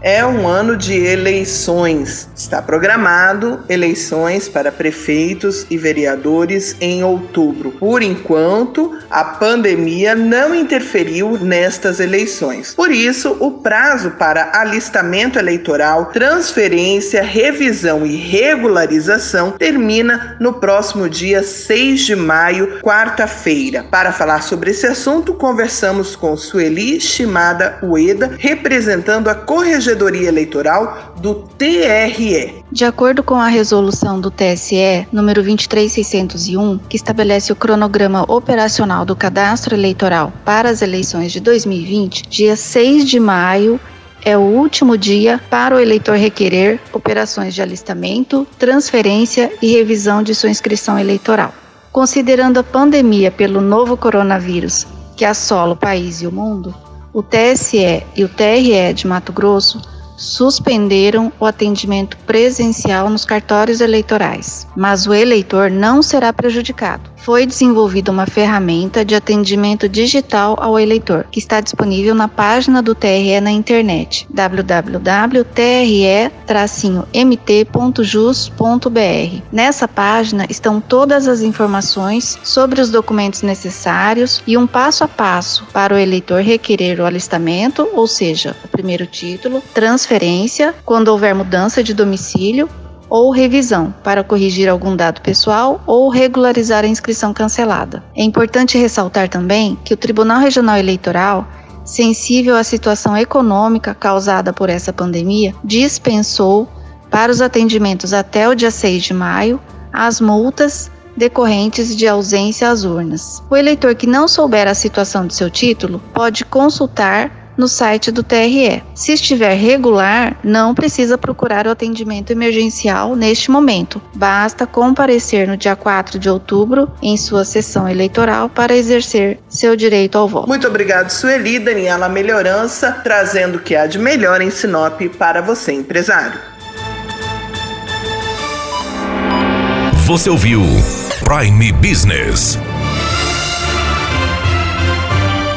é um ano de eleições. Está programado eleições para prefeitos e vereadores em outubro. Por enquanto, a pandemia não interferiu nestas eleições. Por isso, o prazo para alistamento eleitoral, transferência, revisão e regularização termina no próximo dia 6 de maio, quarta-feira. Para falar sobre esse assunto, conversamos com Sueli Shimada Ueda, representando a Corregedoria Eleitoral do TRE. De acordo com a resolução do TSE, número 23601, que estabelece o cronograma operacional do cadastro eleitoral para as eleições de 2020, dia 6 de maio é o último dia para o eleitor requerer operações de alistamento, transferência e revisão de sua inscrição eleitoral. Considerando a pandemia pelo novo coronavírus que assola o país e o mundo, o TSE e o TRE de Mato Grosso suspenderam o atendimento presencial nos cartórios eleitorais, mas o eleitor não será prejudicado. Foi desenvolvida uma ferramenta de atendimento digital ao eleitor, que está disponível na página do TRE na internet www.tre-mt.jus.br. Nessa página estão todas as informações sobre os documentos necessários e um passo a passo para o eleitor requerer o alistamento, ou seja, o primeiro título, transferência, quando houver mudança de domicílio, ou revisão para corrigir algum dado pessoal ou regularizar a inscrição cancelada. É importante ressaltar também que o Tribunal Regional Eleitoral, sensível à situação econômica causada por essa pandemia, dispensou para os atendimentos até o dia 6 de maio as multas decorrentes de ausência às urnas. O eleitor que não souber a situação de seu título pode consultar no site do TRE. Se estiver regular, não precisa procurar o atendimento emergencial neste momento. Basta comparecer no dia 4 de outubro em sua sessão eleitoral para exercer seu direito ao voto. Muito obrigado, Sueli. Daniela Melhorança, trazendo o que há de melhor em Sinop para você, empresário. Você ouviu Prime Business.